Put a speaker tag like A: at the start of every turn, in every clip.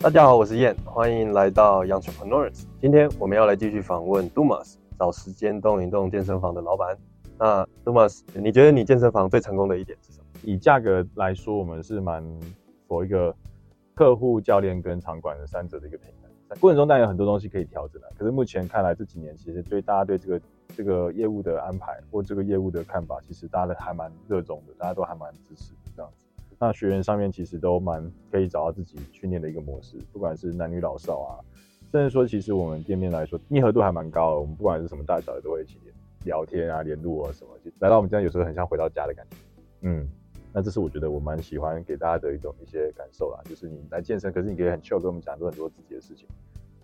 A: 大家好，我是燕，欢迎来到 Entrepreneurs。今天我们要来继续访问 Dumas，找时间动一动健身房的老板。那 Dumas，你觉得你健身房最成功的一点是什么？
B: 以价格来说，我们是蛮佛一个客户、教练跟场馆的三者的一个平台。过程中当然有很多东西可以调整的，可是目前看来这几年其实对大家对这个这个业务的安排或这个业务的看法，其实大家都还蛮热衷的，大家都还蛮支持的这样子。那学员上面其实都蛮可以找到自己训练的一个模式，不管是男女老少啊，甚至说其实我们店面来说密合度还蛮高的，我们不管是什么大小的都会一起聊天啊、联络啊什么，就来到我们家有时候很像回到家的感觉。嗯，那这是我觉得我蛮喜欢给大家的一种一些感受啦，就是你来健身，可是你可以很 chill 跟我们讲很多很多自己的事情。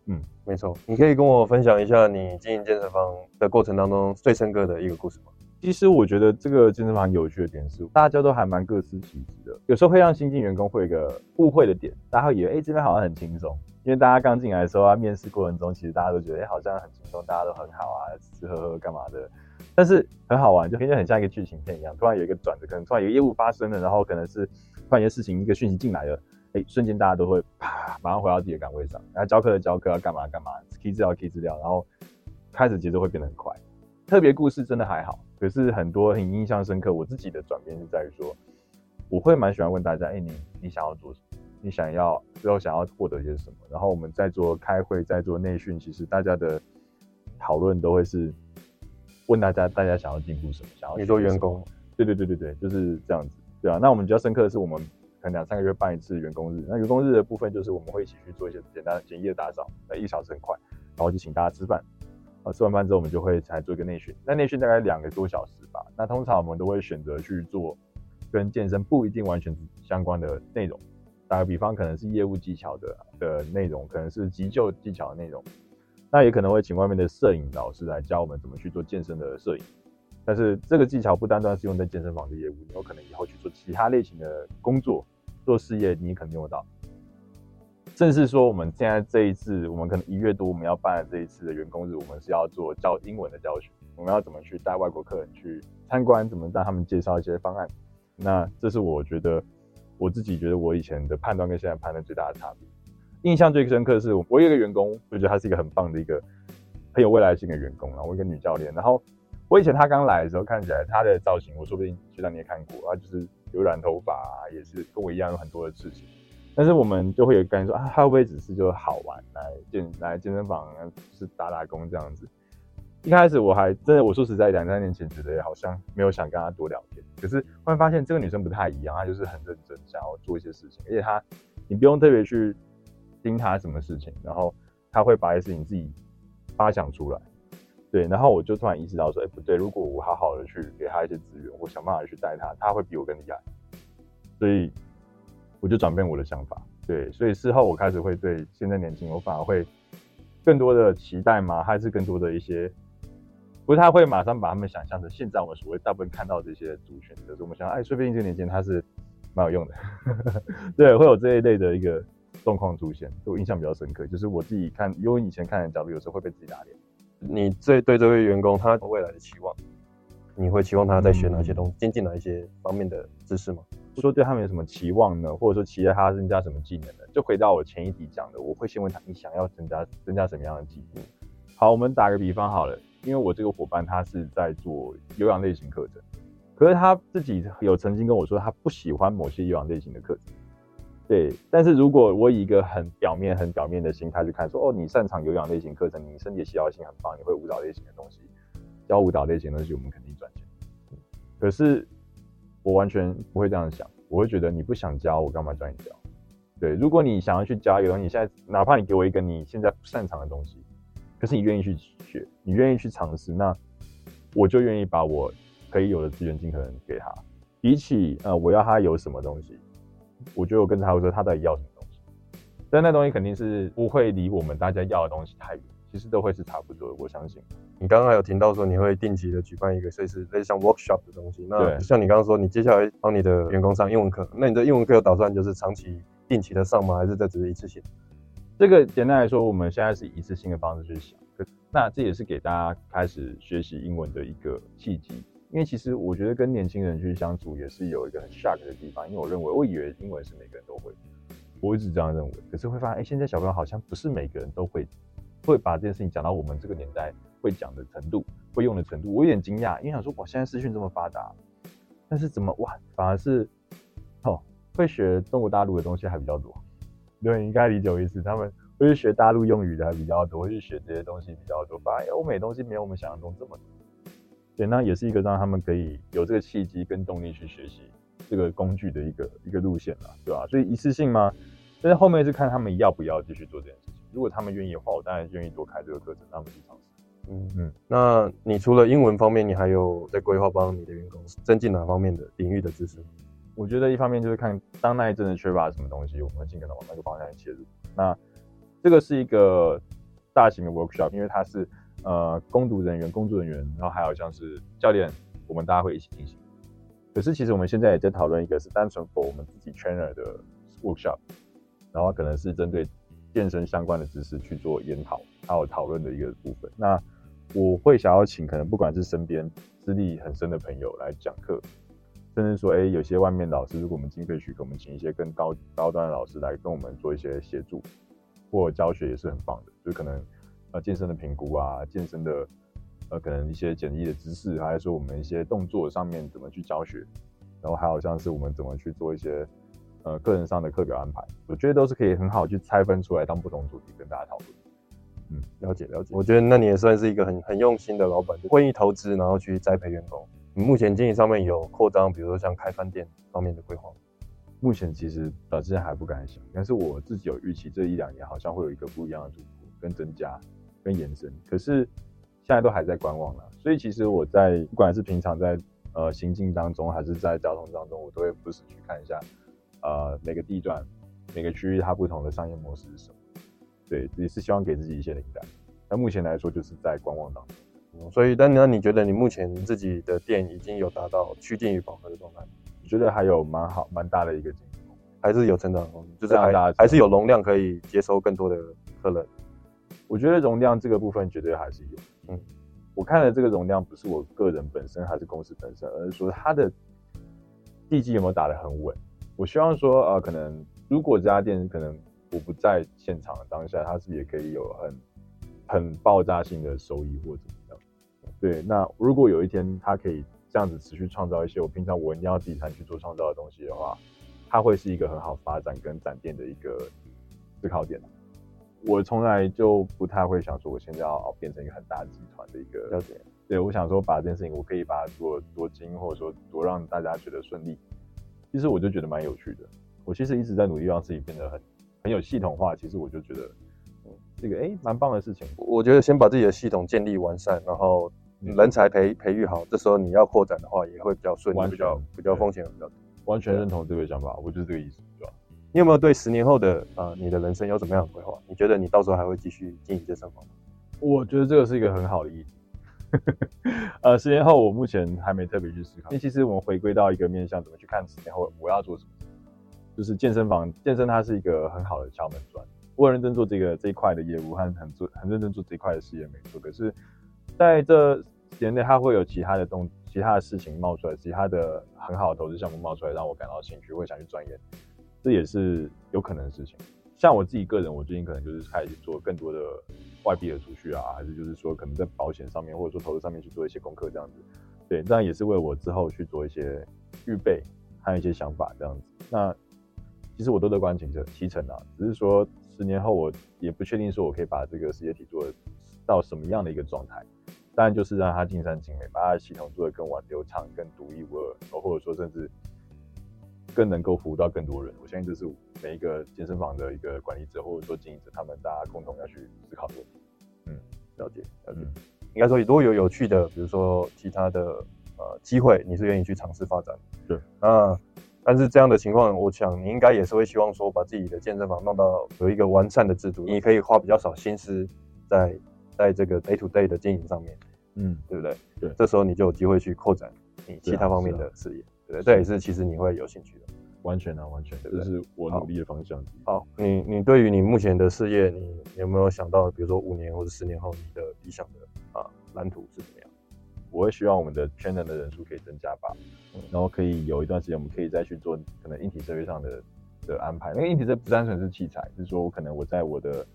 A: 嗯，没错，你可以跟我分享一下你经营健身房的过程当中最深刻的一个故事吗？
B: 其实我觉得这个健身房有趣的点是，大家都还蛮各司其职的。有时候会让新进员工会有一个误会的点，大家会以为，哎，这边好像很轻松。因为大家刚进来的时候啊，面试过程中，其实大家都觉得，哎，好像很轻松，大家都很好啊，吃吃喝喝干嘛的。但是很好玩，就感觉很像一个剧情片一样，突然有一个转折，可能突然有业务发生了，然后可能是突然一些事情，一个讯息进来了，哎，瞬间大家都会啪，马上回到自己的岗位上，然后教课的教课，要干嘛干嘛，key 资料 key 资料，然后开始节奏会变得很快。特别故事真的还好。可是很多很印象深刻，我自己的转变是在于说，我会蛮喜欢问大家，哎，你你想要做什么？你想要最后想要获得一些什么？然后我们在做开会，在做内训，其实大家的讨论都会是问大家，大家想要进步什么？想要
A: 你做员工？
B: 对对对对对，就是这样子，对啊。那我们比较深刻的是，我们可能两三个月办一次员工日。那员工日的部分就是我们会一起去做一些简单简易的打扫，那，一小时很快，然后就请大家吃饭。啊，吃完饭之后，我们就会才做一个内训。那内训大概两个多小时吧。那通常我们都会选择去做跟健身不一定完全相关的内容。打个比方，可能是业务技巧的的内容，可能是急救技巧的内容。那也可能会请外面的摄影老师来教我们怎么去做健身的摄影。但是这个技巧不单单是用在健身房的业务，你有可能以后去做其他类型的工作、做事业，你可能用得到。正是说，我们现在这一次，我们可能一月多我们要办的这一次的员工日，我们是要做教英文的教学。我们要怎么去带外国客人去参观？怎么带他们介绍一些方案？那这是我觉得我自己觉得我以前的判断跟现在判断最大的差别。印象最深刻的是，我有一个员工，我觉得他是一个很棒的一个很有未来性的员工。然后我一个女教练，然后我以前他刚来的时候，看起来他的造型，我说不定学长你也看过啊，就是有染头发，也是跟我一样有很多的事情。但是我们就会有感觉说啊，他会不会只是就好玩来健来健身房，是打打工这样子？一开始我还真的，我说实在，两三年前觉得好像没有想跟他多聊天。可是忽然发现这个女生不太一样，她就是很认真，想要做一些事情，而且她你不用特别去盯她什么事情，然后她会把一些事情自己发想出来。对，然后我就突然意识到说，哎，不对，如果我好好的去给他一些资源，我想办法去带他，他会比我更厉害。所以。我就转变我的想法，对，所以事后我开始会对现在年轻，我反而会更多的期待吗？还是更多的一些，不太会马上把他们想象成现在我们所谓大部分看到这些族群，就是我们想，哎，说不定这个年轻人他是蛮有用的，对，会有这一类的一个状况出现，我印象比较深刻，就是我自己看，因为以前看的角度，有时候会被自己打脸。
A: 你最对这位员工他未来的期望，你会期望他在学哪些东西，精进哪一些方面的知识吗？
B: 说对他们有什么期望呢？或者说期待他增加什么技能呢？就回到我前一题讲的，我会先问他，你想要增加增加什么样的技能？好，我们打个比方好了，因为我这个伙伴他是在做有氧类型课程，可是他自己有曾经跟我说，他不喜欢某些有氧类型的课程。对，但是如果我以一个很表面、很表面的心态去看，说哦，你擅长有氧类型课程，你身体协调性很棒，你会舞蹈类型的东西，教舞蹈类型的东西，我们肯定赚钱。可是。我完全不会这样想，我会觉得你不想教我干嘛教你教？对，如果你想要去教一个东西，你现在哪怕你给我一个你现在不擅长的东西，可是你愿意去学，你愿意去尝试，那我就愿意把我可以有的资源尽可能给他。比起呃我要他有什么东西，我觉得我跟他说他到底要什么东西，但那东西肯定是不会离我们大家要的东西太远。其实都会是差不多，我相信。
A: 你刚刚有听到说你会定期的举办一个类似类似像 workshop 的东西，那像你刚刚说你接下来帮你的员工上英文课，那你的英文课有打算就是长期定期的上吗？还是这只是一次性？
B: 这个简单来说，我们现在是一次性的方式去想，那这也是给大家开始学习英文的一个契机。因为其实我觉得跟年轻人去相处也是有一个很 shock 的地方，因为我认为我以为英文是每个人都会，我一直这样认为，可是会发现，哎，现在小朋友好像不是每个人都会会把这件事情讲到我们这个年代会讲的程度，会用的程度，我有点惊讶，因为想说，哇，现在资讯这么发达，但是怎么哇，反而是哦，会学中国大陆的东西还比较多，对，应该理解我意思，他们会去学大陆用语的还比较多，会去学这些东西比较多，发现欧美东西没有我们想象中这么多。对，那也是一个让他们可以有这个契机跟动力去学习这个工具的一个一个路线了，对吧？所以一次性吗？但是后面是看他们要不要继续做这件事情。如果他们愿意的话，我当然愿意多开这个课程，让他们去尝试。
A: 嗯嗯。那你除了英文方面，你还有在规划帮你的员工增进哪方面的领域的知识？
B: 我觉得一方面就是看当那一阵的缺乏什么东西，我们会尽可能往那个方向切入。那这个是一个大型的 workshop，因为它是。呃，攻读人员、工作人员，然后还有像是教练，我们大家会一起进行。可是其实我们现在也在讨论一个是单纯 for 我们自己 trainer 的 workshop，然后可能是针对健身相关的知识去做研讨还有讨论的一个部分。那我会想要请可能不管是身边资历很深的朋友来讲课，甚至说，哎，有些外面老师，如果我们经费许可，我们请一些更高高端的老师来跟我们做一些协助或教学也是很棒的，就可能。呃，健身的评估啊，健身的呃，可能一些简易的知识，还是说我们一些动作上面怎么去教学，然后还有像是我们怎么去做一些呃个人上的课表安排，我觉得都是可以很好去拆分出来当不同主题跟大家讨论。
A: 嗯，了解了解。我觉得那你也算是一个很很用心的老板，会意投资，然后去栽培员工。你目前经营上面有扩张，比如说像开饭店方面的规划？
B: 目前其实到现在还不敢想，但是我自己有预期，这一两年好像会有一个不一样的突破跟增加。跟延伸，可是现在都还在观望了，所以其实我在不管是平常在呃行进当中，还是在交通当中，我都会不时去看一下，呃每个地段、每个区域它不同的商业模式是什么，对，也是希望给自己一些灵感。那目前来说就是在观望当
A: 中，所以但那你觉得你目前自己的店已经有达到趋近于饱和的状态？
B: 我觉得还有蛮好蛮大的一个进步，
A: 还是有成长空间，就是还还是有容量可以接收更多的客人。
B: 我觉得容量这个部分绝对还是有，嗯，我看的这个容量不是我个人本身还是公司本身，而是说它的地基有没有打得很稳。我希望说，呃，可能如果这家店可能我不在现场当下，它是不是也可以有很很爆炸性的收益或怎么样。对，那如果有一天它可以这样子持续创造一些我平常我一定要自己才去做创造的东西的话，它会是一个很好发展跟展店的一个思考点。我从来就不太会想说，我现在要变成一个很大集团的一个
A: 了解。
B: 对，我想说把这件事情，我可以把它做多精，或者说多让大家觉得顺利。其实我就觉得蛮有趣的。我其实一直在努力让自己变得很很有系统化。其实我就觉得，嗯，这个哎，蛮棒的事情。
A: 我觉得先把自己的系统建立完善，然后人才培培育好，这时候你要扩展的话，也会比较顺利，比较比较风险比较低。
B: 完全认同这个想法，我就是这个意思，对吧？
A: 你有没有对十年后的呃你的人生有怎么样的规划？你觉得你到时候还会继续经营健身房吗？
B: 我觉得这个是一个很好的议题。呃，十年后我目前还没特别去思考，因为其实我们回归到一个面向，怎么去看十年后我要做什么？就是健身房，健身它是一个很好的敲门砖。我很认真做这个这一块的业务，和很做很认真做这一块的事业没错。可是在这十年内，它会有其他的动其他的事情冒出来，其他的很好的投资项目冒出来，让我感到兴趣，会想去钻研。这也是有可能的事情。像我自己个人，我最近可能就是开始做更多的外币的储蓄啊，还是就是说可能在保险上面，或者说投资上面去做一些功课这样子。对，这样也是为我之后去做一些预备，还有一些想法这样子。那其实我都乐观其成，其成啊，只是说十年后我也不确定说我可以把这个世界体做到什么样的一个状态。当然就是让它尽善尽美，把它的系统做得更完流畅、更独一无二，或者说甚至。更能够服务到更多人，我相信这是每一个健身房的一个管理者或者说经营者，他们大家共同要去思考的问题。
A: 嗯，了解，了解。应该说，如果有有趣的，比如说其他的呃机会，你是愿意去尝试发展。
B: 对，
A: 那，但是这样的情况，我想你应该也是会希望说，把自己的健身房弄到有一个完善的制度，你可以花比较少心思在在这个 day to day 的经营上面。嗯，对不对？
B: 对，
A: 这时候你就有机会去扩展你其他方面的事业。对，这也是其实你会有兴趣的，
B: 完全啊，完全，这是我努力的方向。
A: 好，你你对于你目前的事业，你有没有想到，比如说五年或者十年后，你的理想的啊蓝图是怎么样？
B: 我会希望我们的圈人的人数可以增加吧，然后可以有一段时间我们可以再去做可能硬体设备上的的安排。那个硬体设不单纯是器材，是说我可能我在我的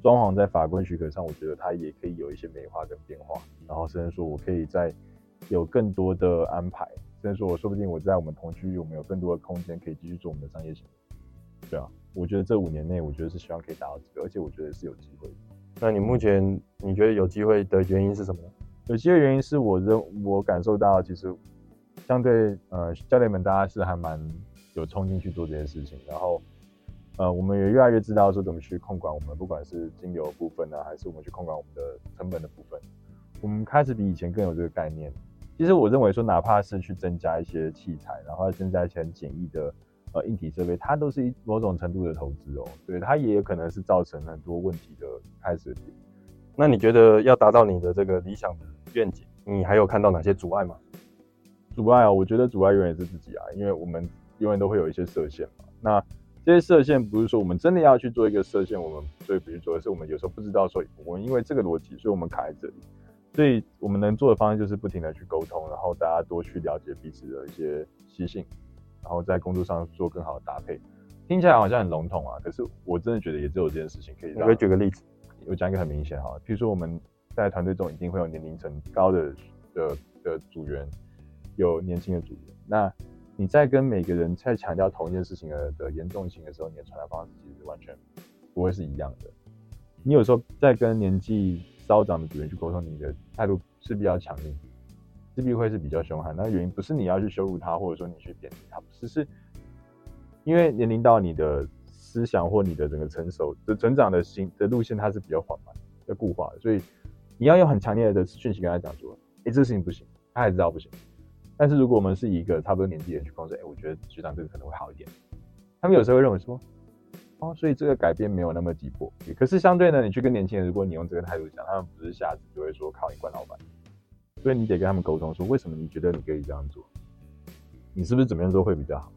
B: 装潢在法规许可上，我觉得它也可以有一些美化跟变化，然后甚至说我可以在有更多的安排，甚至说我说不定我在我们同区域我们有更多的空间可以继续做我们的商业行为。对啊，我觉得这五年内，我觉得是希望可以达到这个，而且我觉得是有机会的。
A: 那你目前你觉得有机会的原因是什么呢？
B: 有机会原因是我认我感受到，其实相对呃教练们大家是还蛮有冲劲去做这件事情，然后呃我们也越来越知道说怎么去控管我们不管是金流部分呢，还是我们去控管我们的成本的部分，我们开始比以前更有这个概念。其实我认为说，哪怕是去增加一些器材，然后增加一些很简易的。呃，硬体设备它都是一某种程度的投资哦，对，它也有可能是造成很多问题的开始点。
A: 那你觉得要达到你的这个理想的愿景，你还有看到哪些阻碍吗？
B: 阻碍啊，我觉得阻碍永远是自己啊，因为我们永远都会有一些设限嘛。那这些射线不是说我们真的要去做一个射线，我们所以不去做，而是我们有时候不知道说，我们因为这个逻辑，所以我们卡在这里。所以我们能做的方式就是不停的去沟通，然后大家多去了解彼此的一些习性。然后在工作上做更好的搭配，听起来好像很笼统啊，可是我真的觉得也只有这件事情可以。
A: 我可以举个例子，
B: 我讲一个很明显哈，譬如说我们在团队中一定会有年龄层高的的的组员，有年轻的组员。那你在跟每个人在强调同一件事情的的严重性的时候，你的传达方式其实完全不会是一样的。你有时候在跟年纪稍长的主人去沟通，你的态度势必要强硬。势必会是比较凶悍，那原因不是你要去羞辱他，或者说你去贬低他，只是因为年龄到你的思想或你的整个成熟的成长的心的路线，它是比较缓慢、要固化的，所以你要用很强烈的讯息跟他讲说，哎，这个事情不行，他还知道不行。但是如果我们是一个差不多年纪的人去控制，哎，我觉得学长这个可能会好一点。他们有时候会认为说，哦，所以这个改变没有那么急迫。可是相对呢，你去跟年轻人，如果你用这个态度讲，他们不是下子，就会说靠你管老板。所以你得跟他们沟通，说为什么你觉得你可以这样做？你是不是怎么样做会比较好？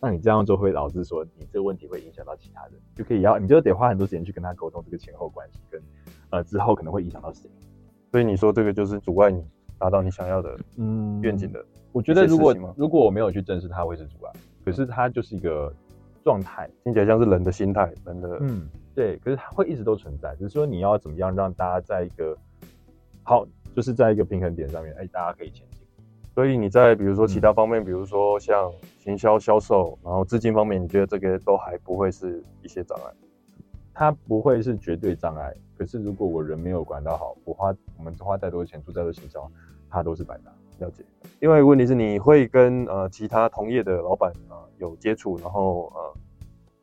B: 那你这样做会导致说你这个问题会影响到其他人，就可以要你就得花很多时间去跟他沟通这个前后关系，跟呃之后可能会影响到谁？
A: 所以你说这个就是阻碍你达到你想要的嗯愿景的。
B: 我觉得如果如果我没有去正视它，会是阻碍。可是它就是一个状态，
A: 听起来像是人的心态，人的
B: 嗯对。可是它会一直都存在，只是说你要怎么样让大家在一个好。就是在一个平衡点上面，哎，大家可以前进。
A: 所以你在比如说其他方面，比如说像行销、销售，然后资金方面，你觉得这个都还不会是一些障碍？
B: 它不会是绝对障碍。可是如果我人没有管到好，我花我们花再多的钱做再多行销，它都是白搭。
A: 了解。另外一个问题是，你会跟呃其他同业的老板啊有接触，然后呃。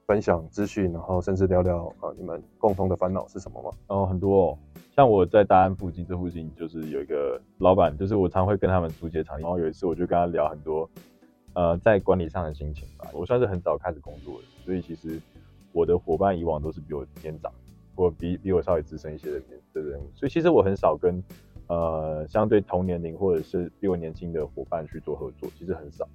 A: 分享资讯，然后甚至聊聊啊，你们共同的烦恼是什么吗？
B: 哦，很多哦，像我在大安附近，这附近就是有一个老板，就是我常会跟他们出街场，然后有一次我就跟他聊很多，呃，在管理上的心情吧。我算是很早开始工作的，所以其实我的伙伴以往都是比我年长，或比比我稍微资深一些的的人，所以其实我很少跟呃相对同年龄或者是比我年轻的伙伴去做合作，其实很少，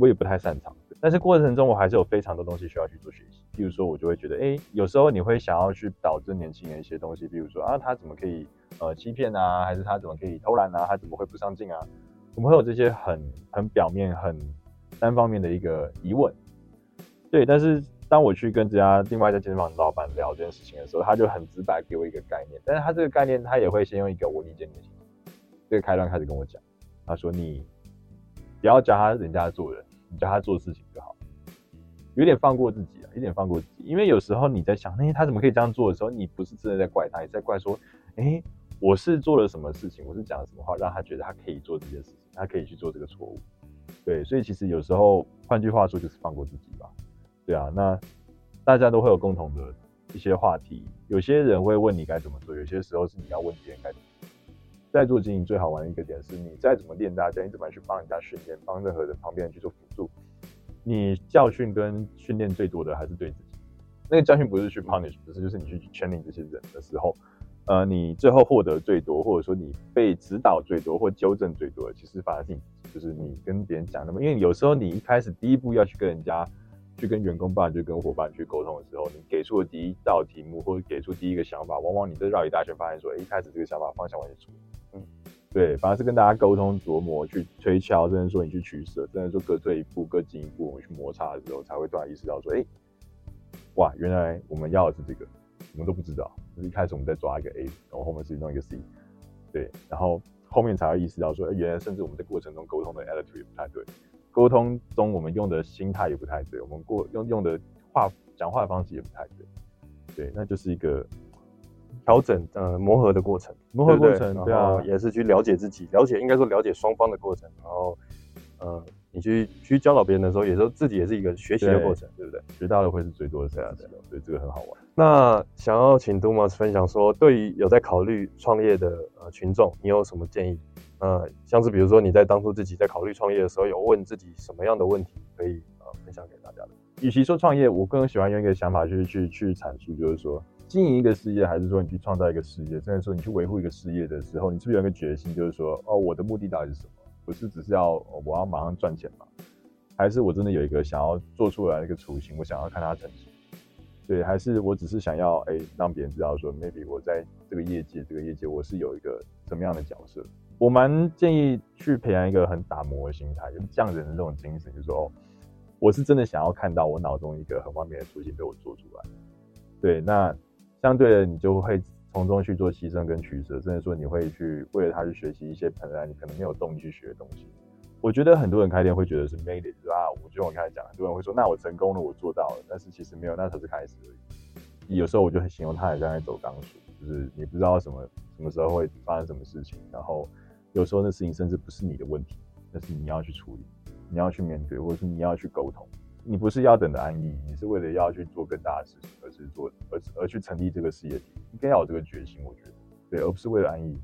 B: 我也不太擅长。但是过程中，我还是有非常多东西需要去做学习。比如说，我就会觉得，哎，有时候你会想要去导致年轻人一些东西，比如说啊，他怎么可以呃欺骗啊，还是他怎么可以偷懒啊，他怎么会不上进啊？我们会有这些很很表面、很单方面的一个疑问。对，但是当我去跟这家另外一家健身房的老板聊这件事情的时候，他就很直白给我一个概念。但是他这个概念，他也会先用一个我理解你的这个开端开始跟我讲。他说：“你不要教他人家做人。”你教他做事情就好，有点放过自己啊，有点放过自己。因为有时候你在想，哎，他怎么可以这样做的时候，你不是真的在怪他，你在怪说，哎，我是做了什么事情，我是讲了什么话，让他觉得他可以做这件事情，他可以去做这个错误。对，所以其实有时候，换句话说，就是放过自己吧。对啊，那大家都会有共同的一些话题，有些人会问你该怎么做，有些时候是你要问别人该怎么做。在做经营最好玩的一个点是，你再怎么练大家，你怎么去帮人家训练，帮任何人旁边人去做辅助，你教训跟训练最多的还是对自己。那个教训不是去 punish，不是就是你去圈领这些人的时候，呃，你最后获得最多，或者说你被指导最多或纠正最多的，其实反而是你，就是你跟别人讲那么，因为有时候你一开始第一步要去跟人家。去跟员工办，就跟伙伴去沟通的时候，你给出的第一道题目或者给出第一个想法，往往你在绕一大圈，发现说，哎，一开始这个想法方向完全错。对，反而是跟大家沟通琢磨，去推敲，甚至说你去取舍，甚至说各退一步，各进一步，我们去摩擦的时候，才会突然意识到说，哎，哇，原来我们要的是这个，我们都不知道。就是一开始我们在抓一个 A，然后后面是弄一个 C，对，然后后面才会意识到说，原来甚至我们在过程中沟通的 attitude 也不太对，沟通中我们用的心态也不太对，我们过用用的话讲话的方式也不太对，对，那就是一个。
A: 调整呃磨合的过程，
B: 磨合过程，对啊，
A: 也是去了解自己，了解应该说了解双方的过程，然后呃你去去教导别人的时候，也是自己也是一个学习的过程，对不对？
B: 学到的会是最多的这样子，所以这个很好玩。
A: 那想要请 Dumas 分享说，对于有在考虑创业的呃群众，你有什么建议？呃，像是比如说你在当初自己在考虑创业的时候，有问自己什么样的问题，可以呃分享给大家的？
B: 与其说创业，我更喜欢用一个想法，就是去去阐述，就是说。经营一个事业，还是说你去创造一个事业？甚至说你去维护一个事业的时候，你是不是有一个决心，就是说，哦，我的目的到底是什么？不是只是要我要马上赚钱吗？还是我真的有一个想要做出来的一个雏形，我想要看它成型？对，还是我只是想要哎让别人知道说，maybe 我在这个业界，这个业界我是有一个什么样的角色？我蛮建议去培养一个很打磨的心态，就是匠人的这种精神，就是说，哦，我是真的想要看到我脑中一个很完美的雏形被我做出来。对，那。相对的，你就会从中去做牺牲跟取舍，甚至说你会去为了他去学习一些本来你可能没有动力去学的东西。我觉得很多人开店会觉得是 made it，啊，我就我刚才讲，很多人会说那我成功了，我做到了，但是其实没有，那才是开始而已。有时候我就很形容他很像在走钢索，就是你不知道什么什么时候会发生什么事情，然后有时候那事情甚至不是你的问题，但是你要去处理，你要去面对，或者是你要去沟通。你不是要等的安逸，你是为了要去做更大的事情，而是做而而去成立这个事业体，应该要有这个决心，我觉得，对，而不是为了安逸，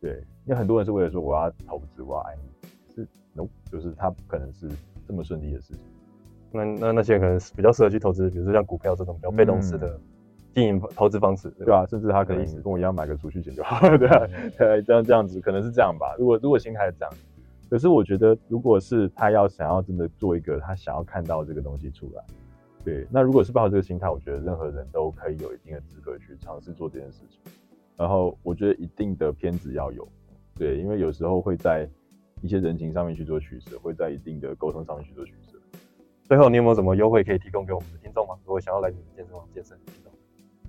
B: 对，因为很多人是为了说我要投资，我要安逸，是，no，就是他不可能是这么顺利的事情。
A: 那那那些可能是比较适合去投资，比如说像股票这种比较被动式的经营投资方式，
B: 对吧？甚至他可能跟我一样买个储蓄险就好了，对啊，对，这样这样子可能是这样吧。如果如果心态是这样。可是我觉得，如果是他要想要真的做一个他想要看到这个东西出来，对，那如果是抱着这个心态，我觉得任何人都可以有一定的资格去尝试做这件事情。然后我觉得一定的偏执要有，对，因为有时候会在一些人情上面去做取舍，会在一定的沟通上面去做取舍。
A: 最后，你有没有什么优惠可以提供给我们的听众吗？如果想要来你们健身房健身，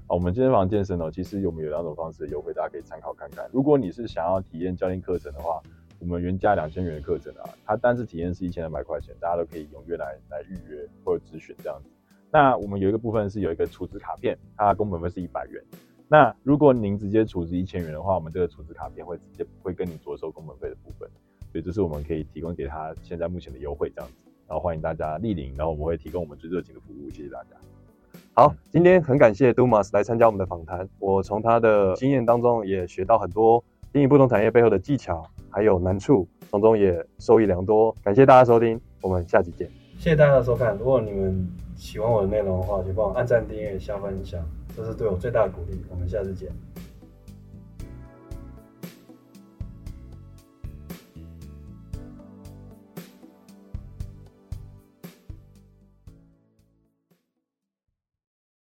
B: 哦，我们健身房健身哦，其实我们有两种方式的优惠，大家可以参考看看。如果你是想要体验教练课程的话。我们原价两千元的课程啊，它单次体验是一千两百块钱，大家都可以踊跃来来预约或者咨询这样子。那我们有一个部分是有一个储值卡片，它工本费是一百元。那如果您直接储值一千元的话，我们这个储值卡片会直接会跟你着收工本费的部分，所以这是我们可以提供给他现在目前的优惠这样子。然后欢迎大家莅临，然后我们会提供我们最热情的服务，谢谢大家。
A: 好，今天很感谢 Dumas 来参加我们的访谈，我从他的经验当中也学到很多经营不同产业背后的技巧。还有难处，从中也受益良多。感谢大家收听，我们下期见。谢谢大家的收看。如果你们喜欢我的内容的话，就帮我按赞、订阅、下分享，这是对我最大的鼓励。我们下次见。